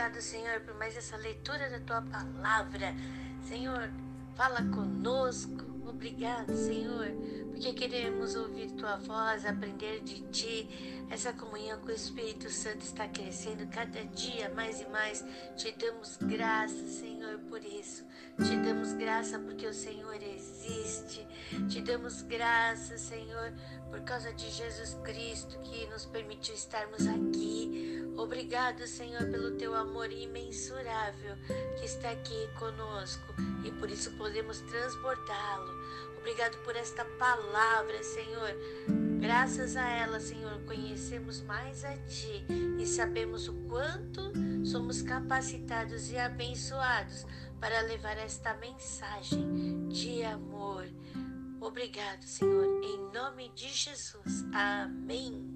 Obrigado, Senhor, por mais essa leitura da tua palavra. Senhor, fala conosco. Obrigado, Senhor, porque queremos ouvir tua voz, aprender de ti. Essa comunhão com o Espírito Santo está crescendo cada dia mais e mais. Te damos graça, Senhor, por isso. Te damos graça porque o Senhor existe. Te damos graça, Senhor, por causa de Jesus Cristo que nos permitiu estarmos aqui. Obrigado, Senhor, pelo teu amor imensurável que está aqui conosco e por isso podemos transportá-lo. Obrigado por esta palavra, Senhor. Graças a ela, Senhor, conhecemos mais a Ti e sabemos o quanto somos capacitados e abençoados para levar esta mensagem de amor. Obrigado, Senhor, em nome de Jesus. Amém.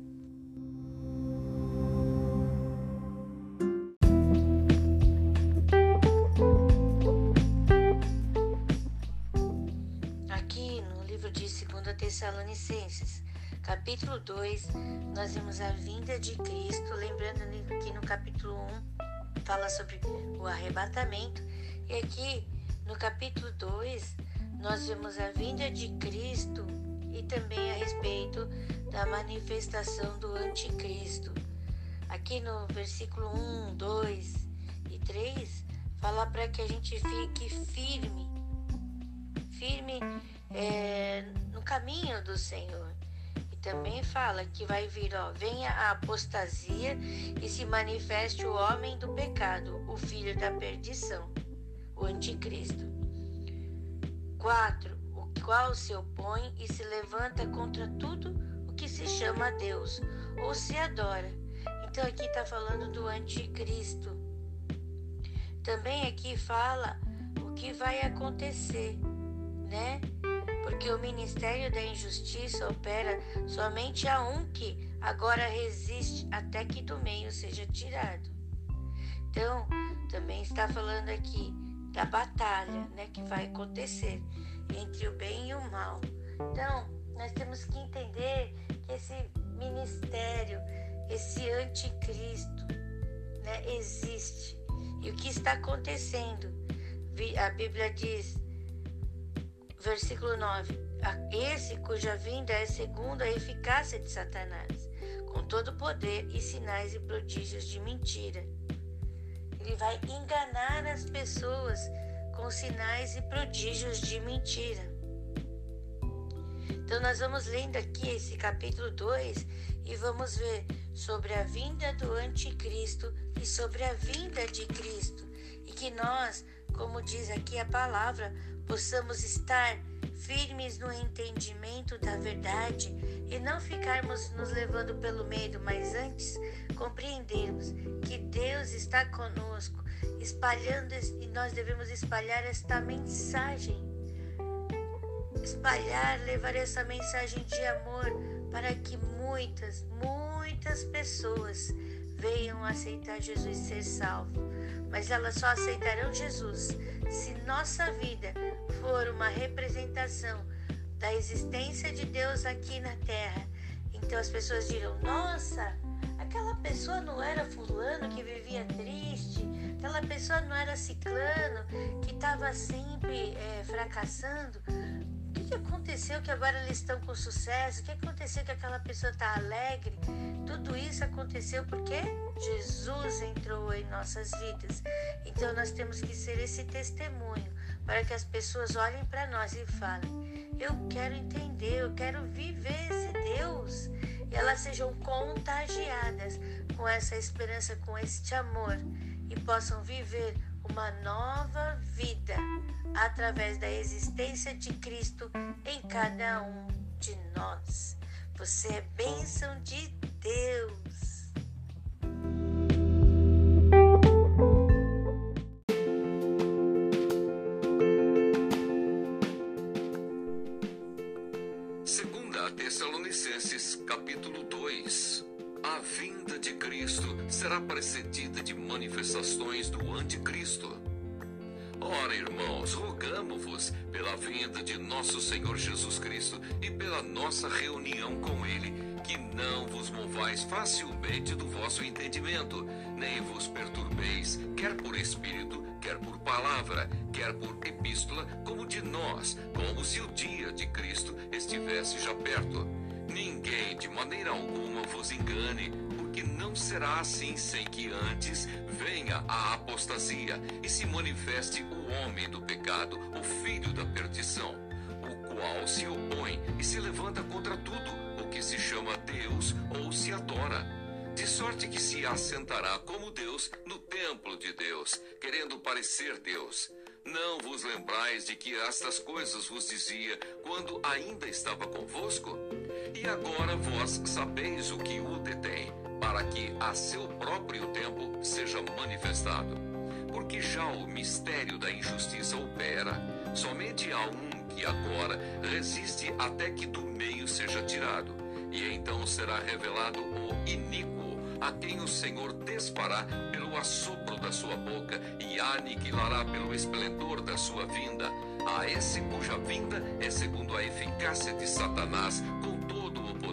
Tessalonicenses, capítulo 2, nós vemos a vinda de Cristo, lembrando que no capítulo 1 fala sobre o arrebatamento, e aqui no capítulo 2 nós vemos a vinda de Cristo e também a respeito da manifestação do anticristo. Aqui no versículo 1, 2 e 3 fala para que a gente fique firme, firme é, no caminho do Senhor. E também fala que vai vir, ó, venha a apostasia e se manifeste o homem do pecado, o filho da perdição, o anticristo. 4. O qual se opõe e se levanta contra tudo o que se chama Deus ou se adora. Então aqui está falando do anticristo. Também aqui fala o que vai acontecer, né? Porque o ministério da injustiça opera somente a um que agora resiste até que do meio seja tirado. Então, também está falando aqui da batalha, né, que vai acontecer entre o bem e o mal. Então, nós temos que entender que esse ministério, esse anticristo, né, existe. E o que está acontecendo? A Bíblia diz versículo 9: Esse cuja vinda é segundo a eficácia de Satanás, com todo poder e sinais e prodígios de mentira. Ele vai enganar as pessoas com sinais e prodígios de mentira. Então, nós vamos lendo aqui esse capítulo 2 e vamos ver sobre a vinda do Anticristo e sobre a vinda de Cristo. E que nós, como diz aqui a palavra, possamos estar firmes no entendimento da verdade e não ficarmos nos levando pelo medo, mas antes compreendermos que Deus está conosco, espalhando e nós devemos espalhar esta mensagem. Espalhar, levar essa mensagem de amor para que muitas, muitas pessoas venham aceitar Jesus ser salvo. Mas elas só aceitarão Jesus se nossa vida for uma representação da existência de Deus aqui na terra, então as pessoas dirão: Nossa, aquela pessoa não era Fulano que vivia triste, aquela pessoa não era Ciclano que estava sempre é, fracassando. O que, aconteceu que agora eles estão com sucesso? O que aconteceu que aquela pessoa está alegre? Tudo isso aconteceu porque Jesus entrou em nossas vidas. Então nós temos que ser esse testemunho para que as pessoas olhem para nós e falem: Eu quero entender, eu quero viver esse Deus. E elas sejam contagiadas com essa esperança, com este amor e possam viver uma nova vida através da existência de Cristo em cada um de nós. Você é bênção de Deus. Será precedida de manifestações do anticristo. Ora, irmãos, rogamo-vos pela vinda de nosso Senhor Jesus Cristo e pela nossa reunião com Ele, que não vos movais facilmente do vosso entendimento, nem vos perturbeis, quer por espírito, quer por palavra, quer por epístola, como de nós, como se o dia de Cristo estivesse já perto. Ninguém de maneira alguma vos engane, porque não será assim sem que antes venha a apostasia e se manifeste o homem do pecado, o filho da perdição, o qual se opõe e se levanta contra tudo o que se chama Deus ou se adora de sorte que se assentará como Deus no templo de Deus, querendo parecer Deus. Não vos lembrais de que estas coisas vos dizia quando ainda estava convosco? E agora vós sabeis o que o detém, para que a seu próprio tempo seja manifestado. Porque já o mistério da injustiça opera, somente há um que agora resiste até que do meio seja tirado, e então será revelado o iníquo a quem o Senhor desfará pelo assopro da sua boca e aniquilará pelo esplendor da sua vinda. A esse cuja vinda é segundo a eficácia de Satanás, com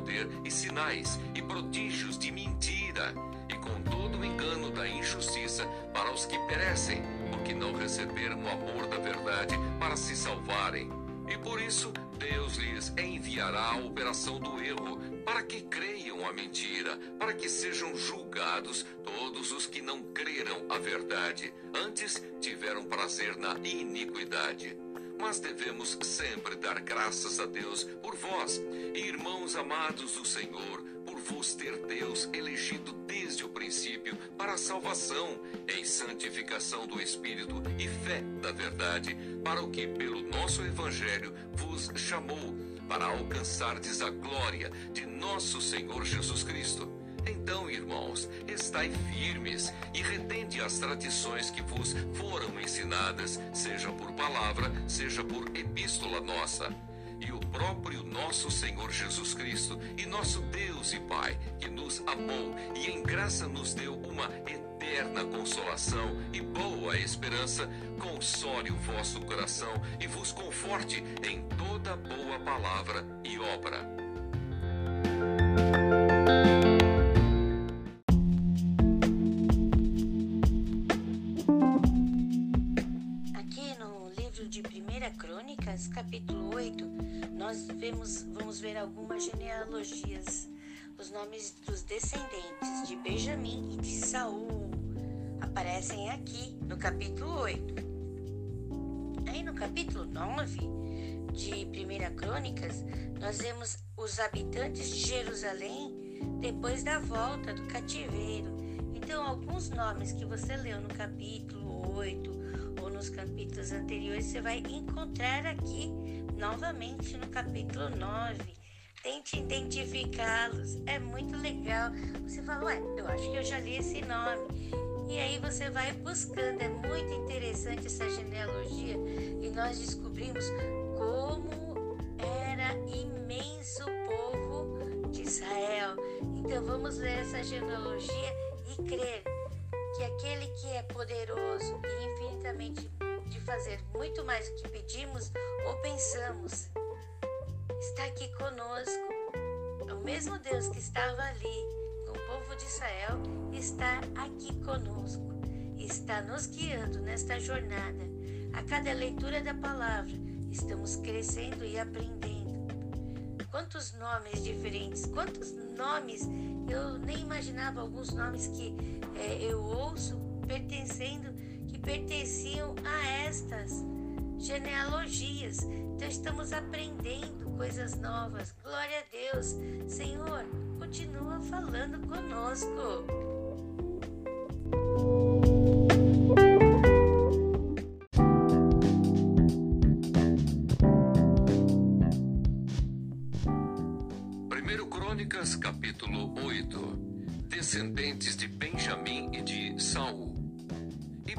poder e sinais e prodígios de mentira, e com todo o engano da injustiça para os que perecem, porque não receberam o amor da verdade para se salvarem. E por isso Deus lhes enviará a operação do erro, para que creiam a mentira, para que sejam julgados todos os que não creram a verdade, antes tiveram prazer na iniquidade. Mas devemos sempre dar graças a Deus por vós, irmãos amados do Senhor, por vos ter Deus elegido desde o princípio para a salvação, em santificação do Espírito e fé da verdade, para o que pelo nosso Evangelho vos chamou, para alcançardes a glória de nosso Senhor Jesus Cristo. Então, irmãos, estai firmes e retende as tradições que vos foram ensinadas, seja por palavra, seja por epístola nossa. E o próprio nosso Senhor Jesus Cristo e nosso Deus e Pai, que nos amou e em graça nos deu uma eterna consolação e boa esperança, console o vosso coração e vos conforte em toda boa palavra e obra nós vemos, vamos ver algumas genealogias, os nomes dos descendentes de Benjamim e de Saul aparecem aqui no capítulo 8. Aí no capítulo 9 de 1 Crônicas, nós vemos os habitantes de Jerusalém depois da volta do cativeiro. Então, alguns nomes que você leu no capítulo 8 nos capítulos anteriores, você vai encontrar aqui novamente no capítulo 9. Tente identificá-los, é muito legal. Você fala, ué, eu acho que eu já li esse nome. E aí você vai buscando, é muito interessante essa genealogia e nós descobrimos como era imenso o povo de Israel. Então vamos ler essa genealogia e crer que aquele que é poderoso e infinitamente fazer muito mais do que pedimos ou pensamos, está aqui conosco. É o mesmo Deus que estava ali com o povo de Israel está aqui conosco, está nos guiando nesta jornada. A cada leitura da palavra, estamos crescendo e aprendendo. Quantos nomes diferentes, quantos nomes eu nem imaginava alguns nomes que é, eu ouço pertencendo, pertenciam a estas genealogias. Então estamos aprendendo coisas novas. Glória a Deus. Senhor, continua falando conosco. Primeiro Crônicas, capítulo 8 descendentes de Benjamim e de Saul.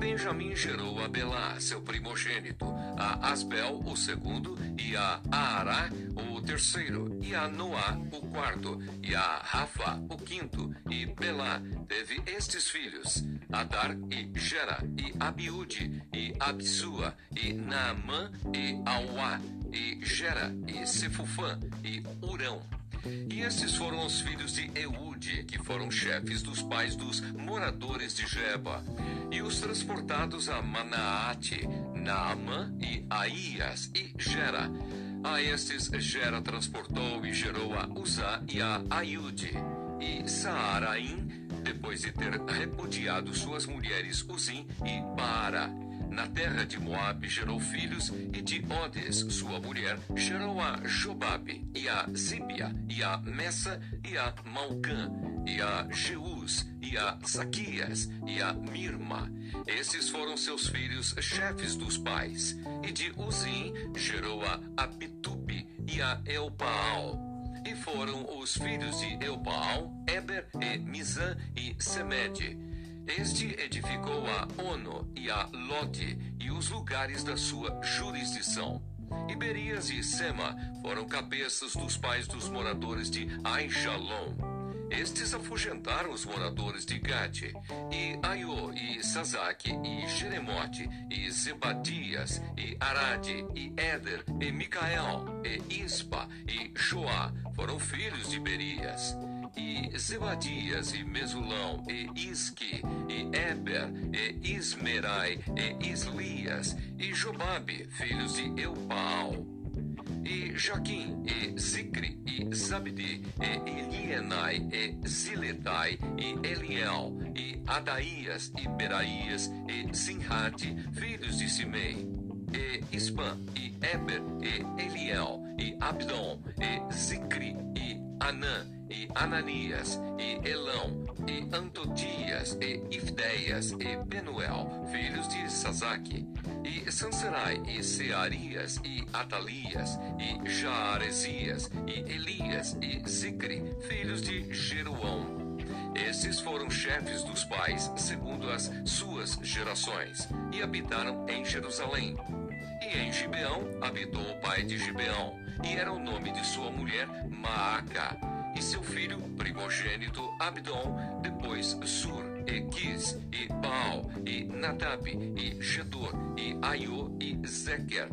Benjamim gerou a Belá, seu primogênito, a Asbel, o segundo, e a Aará, o terceiro, e a Noá, o quarto, e a Rafa, o quinto, e Belá teve estes filhos, Adar e Gera, e Abiúde, e Absua, e Naamã, e Auá, e Gera, e Sefufã, e Urão. E estes foram os filhos de Que foram chefes dos pais dos moradores de Jeba, e os transportados a Manaate, Naamã e Aías e Gera. A estes Gera transportou e gerou a Uzá e a Aiude. E Saaraim, depois de ter repudiado suas mulheres Uzim e Baara. Na terra de Moabe gerou filhos, e de Odes, sua mulher, gerou a Jobabe, e a Zíbia, e a Messa, e a Malcã, e a Jeus, e a Zaquias, e a Mirma. Esses foram seus filhos, chefes dos pais. E de Uzim gerou a Abitube e a Elpaal. E foram os filhos de Elpaal, Eber e Mizã e Semede. Este edificou a Ono e a Lote e os lugares da sua jurisdição. Iberias e Sema foram cabeças dos pais dos moradores de Aishalom. Estes afugentaram os moradores de Gate, e Aiô, e Sazak, e Jeremote, e Zebadias, e Arade, e Éder, e Micael, e Ispa, e Joá, foram filhos de Berias e Zebadias, e Mesulão, e Isque, e Eber, e Ismerai, e Islias, e Jobabe, filhos de Eupaal, e Jaquim, e Zicre, e Zabdi, e Elienai, e Ziletai, e Eliel, e Adaías, e Beraías, e Sinhate, filhos de Simei, e Ispan, e Eber, e Eliel, e Abdon, e Zicri, e Anã, e Ananias, e Elão, e Antotias, e Ifdeias, e Penuel, filhos de Sazaque, e Sanserai, e Searias, e Atalias, e Jaaresias, e Elias, e Zicre, filhos de Jeruão. Esses foram chefes dos pais, segundo as suas gerações, e habitaram em Jerusalém. E em Gibeão habitou o pai de Gibeão, e era o nome de sua mulher Maaca e seu filho primogênito Abdon, depois Sur, e Quis, e Baal, e Nadab, e Gedor, e Aiô, e Zeker.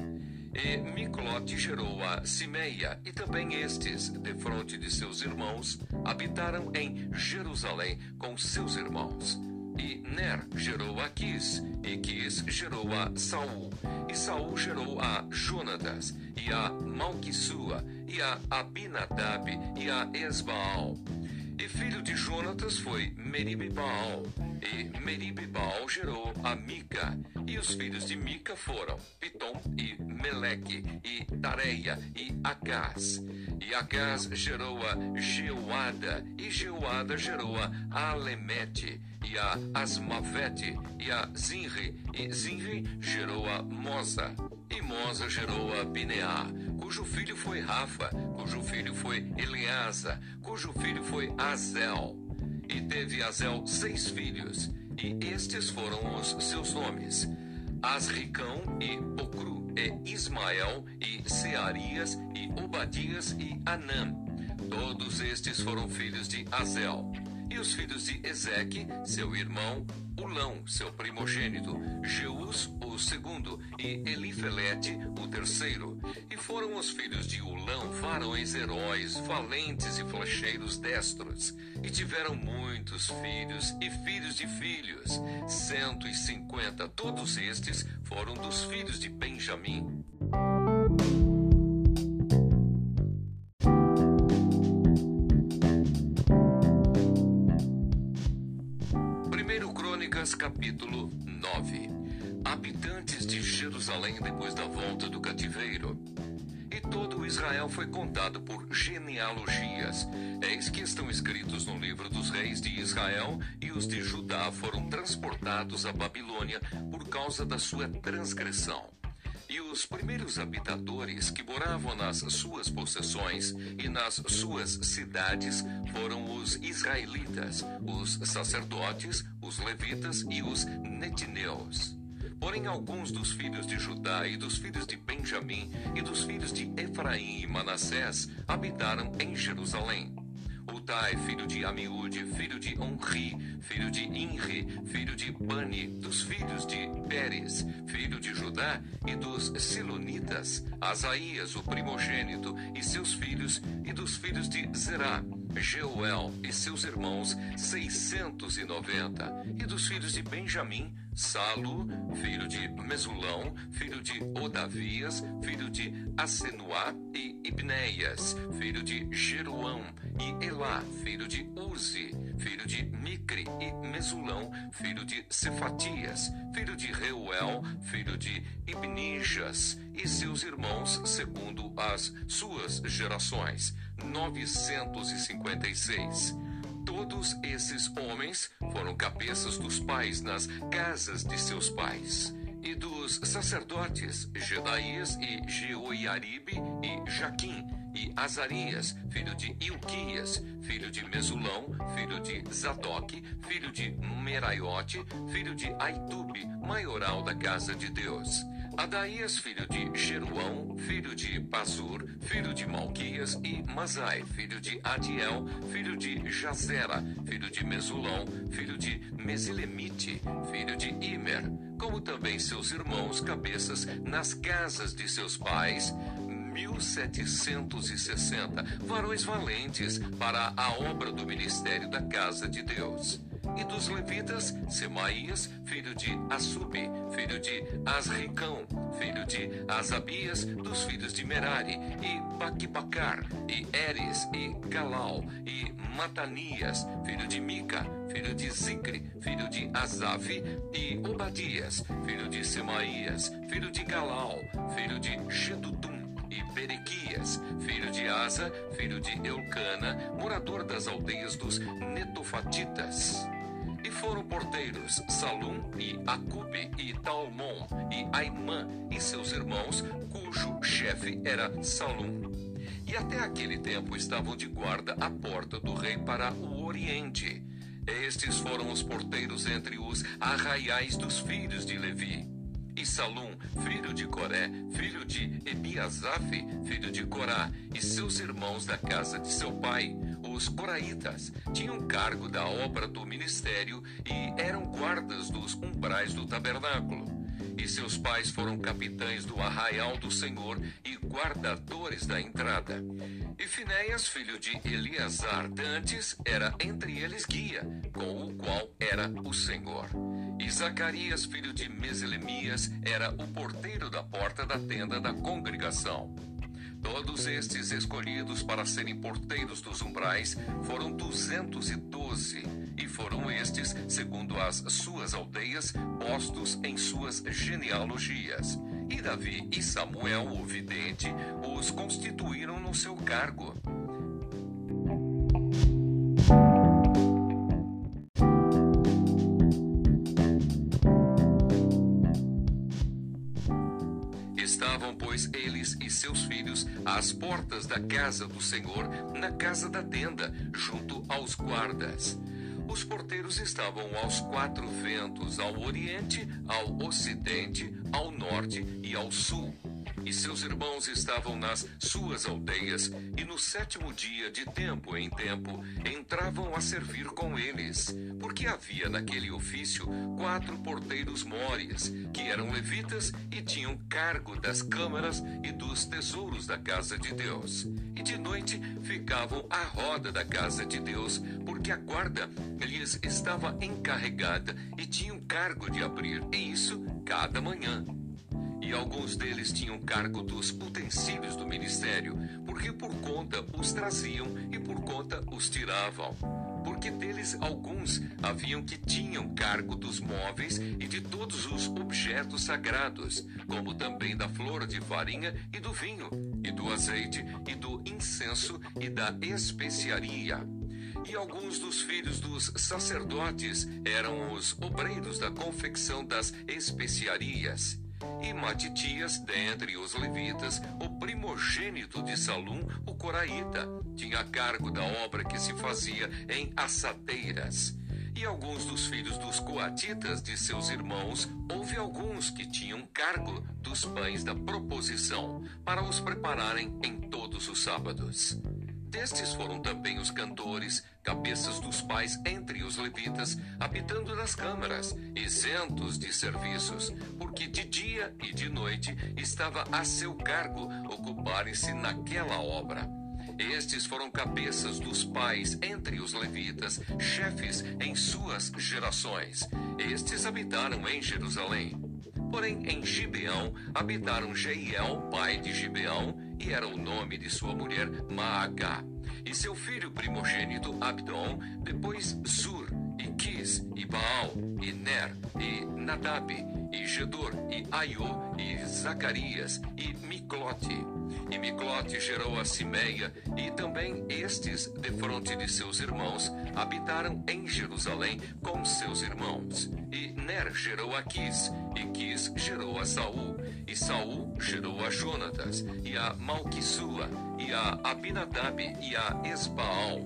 E Miclote gerou a Simeia, e também estes, defronte de seus irmãos, habitaram em Jerusalém com seus irmãos. E Ner gerou a Quis, e Quis gerou a Saul, e Saul gerou a Jonatas, e a Malquissua, e a Abinadab, e a Esbaal. E filho de Jonatas foi Meribbaal, e Meribbaal gerou a Mica, e os filhos de Mica foram Pitom e Meleque, e Tareia, e Acás. E Acás gerou a Geuada, e Geuada gerou a Alemete, e a Asmavete, e a Zinri, e Zinri gerou a Mosa, e Mosa gerou a Bineá, foi Rafa, cujo filho foi Eleasa, cujo filho foi Azel. E teve Azel seis filhos, e estes foram os seus nomes: Asricão e Bocru, e Ismael, e Searias, e Obadias, e Anã. Todos estes foram filhos de Azel. E os filhos de Ezeque, seu irmão, Ulão, seu primogênito, Jeus, o segundo, e Elifelete, o terceiro. E foram os filhos de Ulão varões heróis, valentes e flecheiros destros. E tiveram muitos filhos e filhos de filhos, cento e cinquenta. Todos estes foram dos filhos de Benjamim. Lucas capítulo 9 Habitantes de Jerusalém depois da volta do cativeiro. E todo Israel foi contado por genealogias. Eis que estão escritos no livro dos reis de Israel, e os de Judá foram transportados à Babilônia por causa da sua transgressão. E os primeiros habitadores que moravam nas suas possessões e nas suas cidades foram os israelitas, os sacerdotes, os levitas e os netineus. Porém, alguns dos filhos de Judá e dos filhos de Benjamim e dos filhos de Efraim e Manassés habitaram em Jerusalém. Utai, filho de Amiúde, filho de Onri, filho de Inri, filho de Bani, dos filhos de Pérez, filho de Judá, e dos Silonitas, Asaías, o primogênito, e seus filhos, e dos filhos de Zerá, Jeuel e seus irmãos, seiscentos e noventa, e dos filhos de Benjamim, Salo, filho de Mesulão, filho de Odavias, filho de Asenuá e Ibneias, filho de Jeruão e Elá, filho de Uzi, filho de Micre e Mesulão, filho de Cefatias, filho de Reuel, filho de Ibnijas, e seus irmãos segundo as suas gerações. 956 Todos esses homens foram cabeças dos pais nas casas de seus pais. E dos sacerdotes Gedaías e Jeoiaribe e Jaquim e Azarias, filho de Ilquias, filho de Mesulão, filho de Zadok, filho de Meraiote, filho de Aitube, maioral da casa de Deus. Adaías, filho de Jeruão, filho de Pazur, filho de Malquias, e Mazai, filho de Adiel, filho de Jazera, filho de Mesulão, filho de Mesilemite, filho de Imer, como também seus irmãos cabeças nas casas de seus pais, 1760, varões valentes para a obra do ministério da casa de Deus e dos levitas, Semaías, filho de Assubi, filho de Asricão, filho de Asabias, dos filhos de Merari, e Baquibacar, e Eres, e Galal, e Matanias, filho de Mica, filho de Zicre, filho de Asaf, e Obadias, filho de Semaías, filho de Galal, filho de Gedutum, e Berequias, filho de Asa, filho de Eucana, morador das aldeias dos Netofatitas. E foram porteiros Salum e Acube e Talmon e Aimã e seus irmãos, cujo chefe era Salum. E até aquele tempo estavam de guarda à porta do rei para o oriente. Estes foram os porteiros entre os arraiais dos filhos de Levi. E Salum, filho de Coré, filho de Ebiasaf, filho de Corá, e seus irmãos da casa de seu pai, os coraitas, tinham cargo da obra do ministério e eram guardas dos umbrais do tabernáculo. E seus pais foram capitães do arraial do Senhor e guardadores da entrada. E Finéias, filho de Eleazar dantes, era entre eles guia, com o qual era o Senhor. E Zacarias, filho de Meselemias, era o porteiro da porta da tenda da congregação. Todos estes escolhidos para serem porteiros dos umbrais foram duzentos e doze, e foram estes, segundo as suas aldeias, postos em suas genealogias. E Davi e Samuel, o vidente, os constituíram no seu cargo. Estavam, pois, eles e seus filhos às portas da casa do Senhor, na casa da tenda, junto aos guardas. Os porteiros estavam aos quatro ventos, ao oriente, ao ocidente, ao norte e ao sul e seus irmãos estavam nas suas aldeias, e no sétimo dia, de tempo em tempo, entravam a servir com eles, porque havia naquele ofício quatro porteiros mores, que eram levitas e tinham cargo das câmaras e dos tesouros da casa de Deus. E de noite ficavam à roda da casa de Deus, porque a guarda lhes estava encarregada e tinham cargo de abrir, e isso cada manhã e alguns deles tinham cargo dos utensílios do ministério, porque por conta os traziam e por conta os tiravam. Porque deles alguns haviam que tinham cargo dos móveis e de todos os objetos sagrados, como também da flor de farinha e do vinho, e do azeite, e do incenso e da especiaria. E alguns dos filhos dos sacerdotes eram os obreiros da confecção das especiarias. E Matitias, dentre os levitas, o primogênito de Salum, o coraíta, tinha cargo da obra que se fazia em assadeiras. E alguns dos filhos dos coatitas de seus irmãos, houve alguns que tinham cargo dos pães da proposição, para os prepararem em todos os sábados. Destes foram também os cantores, cabeças dos pais entre os levitas, habitando nas câmaras, isentos de serviços, porque de dia e de noite estava a seu cargo ocuparem-se naquela obra. Estes foram cabeças dos pais entre os levitas, chefes em suas gerações. Estes habitaram em Jerusalém. Porém, em Gibeão habitaram Jeiel, pai de Gibeão, e era o nome de sua mulher Maagá. E seu filho primogênito Abdon, depois Zur, e Quis, e Baal, e Ner, e Nadab, e Gedor, e Aiô, e Zacarias, e Miclote. E Miclote gerou a Simeia, e também estes, defronte de seus irmãos, habitaram em Jerusalém com seus irmãos. E Ner gerou a Quis, e Quis gerou a Saul, e Saul gerou a Jonatas, e a Malquissua, e a Abinadab, e a Esbaal.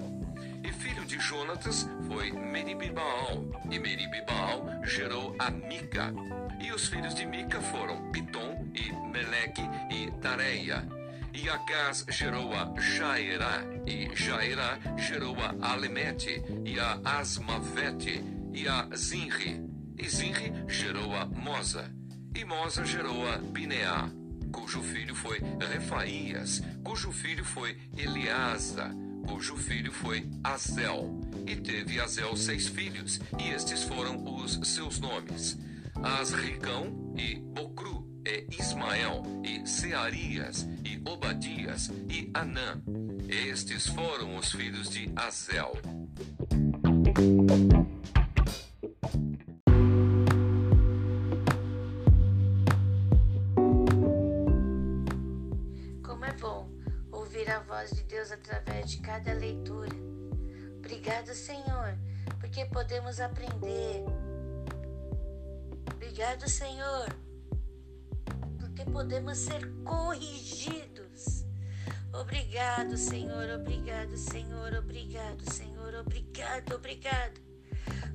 E filho de Jonatas foi Meribibaal, e Meribibaal gerou a Mica. E os filhos de Mica foram Pitom, e Meleque, e Tareia. E Acás gerou a Jairá, e Jairá gerou a Alemete, e a Asmavete, e a Zinri. E Zinri gerou a Mosa, e Mosa gerou a Bineá, cujo filho foi Refaías, cujo filho foi Eliasa, cujo filho foi Azel. E teve Azel seis filhos, e estes foram os seus nomes: Asricão e Bocru, e Ismael, e Searias, e Obadias, e Anã. Estes foram os filhos de Azel. Como é bom ouvir a voz de Deus através de cada leitura. Obrigado, Senhor, porque podemos aprender. Obrigado, Senhor, porque podemos ser corrigidos. Obrigado, Senhor, obrigado, Senhor, obrigado, Senhor, obrigado, obrigado.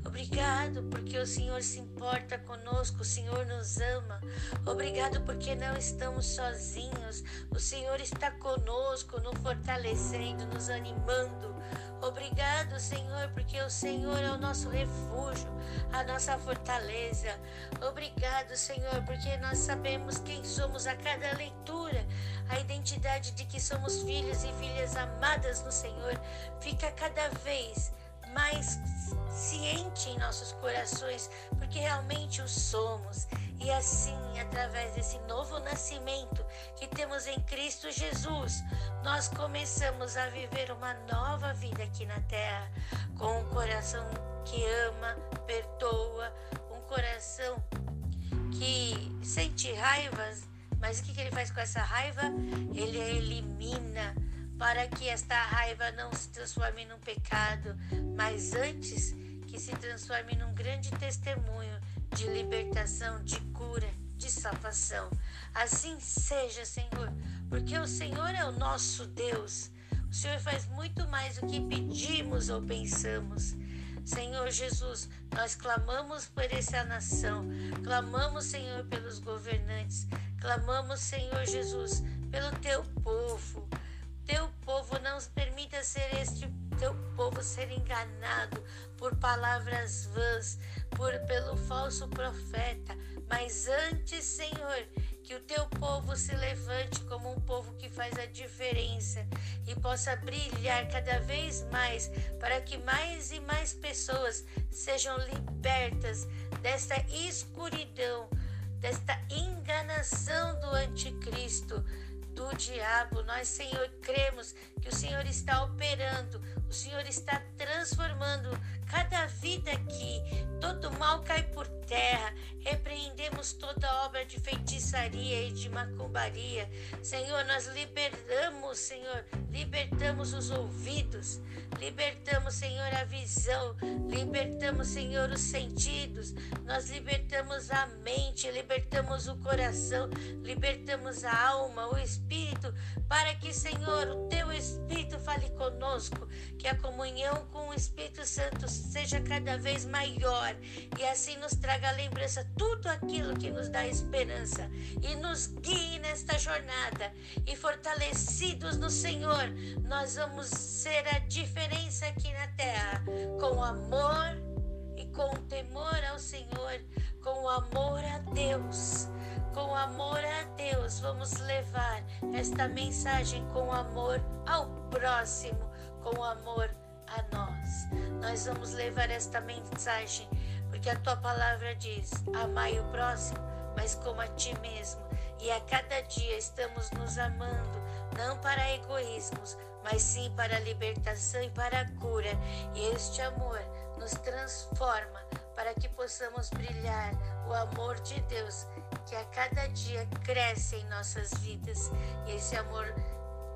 Obrigado porque o Senhor se importa conosco, o Senhor nos ama. Obrigado porque não estamos sozinhos. O Senhor está conosco, nos fortalecendo, nos animando. Obrigado, Senhor, porque o Senhor é o nosso refúgio, a nossa fortaleza. Obrigado, Senhor, porque nós sabemos quem somos a cada leitura. A identidade de que somos filhos e filhas amadas no Senhor fica cada vez mais ciente em nossos corações, porque realmente o somos. E assim, através desse novo nascimento que temos em Cristo Jesus, nós começamos a viver uma nova vida aqui na terra, com um coração que ama, perdoa, um coração que sente raivas, mas o que, que ele faz com essa raiva? Ele elimina para que esta raiva não se transforme num pecado, mas antes que se transforme num grande testemunho de libertação, de cura, de salvação. Assim seja, Senhor, porque o Senhor é o nosso Deus. O Senhor faz muito mais do que pedimos ou pensamos. Senhor Jesus, nós clamamos por essa nação, clamamos, Senhor, pelos governantes, clamamos, Senhor Jesus, pelo teu povo teu povo não permita ser este teu povo ser enganado por palavras vãs, por pelo falso profeta, mas antes, Senhor, que o teu povo se levante como um povo que faz a diferença e possa brilhar cada vez mais para que mais e mais pessoas sejam libertas desta escuridão, desta enganação do anticristo do diabo. Nós, Senhor, cremos que o Senhor está operando, o Senhor está transformando cada vida aqui. Todo mal cai por terra. Repreendemos toda obra de feitiçaria e de macumbaria. Senhor, nós libertamos, Senhor, libertamos os ouvidos, libertamos, Senhor, a visão, libertamos, Senhor, os sentidos, nós libertamos a mente, libertamos o coração, libertamos a alma, o espírito, para que, Senhor, o teu espírito fale conosco, que a comunhão com o Espírito Santo seja cada vez maior e assim nos traga a lembrança tudo aquilo que nos dá esperança e nos guie nesta jornada. E fortalecidos no Senhor, nós vamos ser a diferença aqui na terra com amor e com temor ao Senhor, com amor a Deus com amor a Deus, vamos levar esta mensagem com amor ao próximo, com amor a nós. Nós vamos levar esta mensagem porque a tua palavra diz: amai o próximo, mas como a ti mesmo. E a cada dia estamos nos amando, não para egoísmos, mas sim para a libertação e para a cura. E este amor nos transforma para que possamos brilhar o amor de Deus que a cada dia cresce em nossas vidas. E esse amor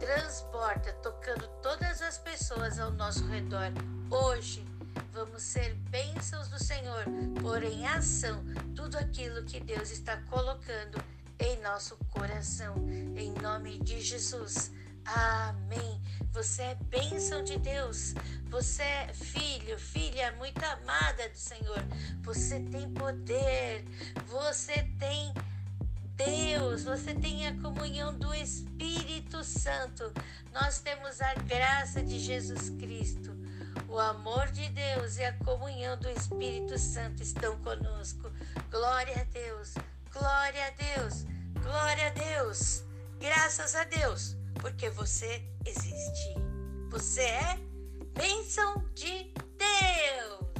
transporta, tocando todas as pessoas ao nosso redor. Hoje, vamos ser bênçãos do Senhor, pôr em ação tudo aquilo que Deus está colocando em nosso coração. Em nome de Jesus. Amém. Você é bênção de Deus. Você é filho, filha muito amada do Senhor. Você tem poder. Você tem Deus. Você tem a comunhão do Espírito Santo. Nós temos a graça de Jesus Cristo. O amor de Deus e a comunhão do Espírito Santo estão conosco. Glória a Deus. Glória a Deus. Glória a Deus. Graças a Deus porque você existe. Você é bênção de Deus.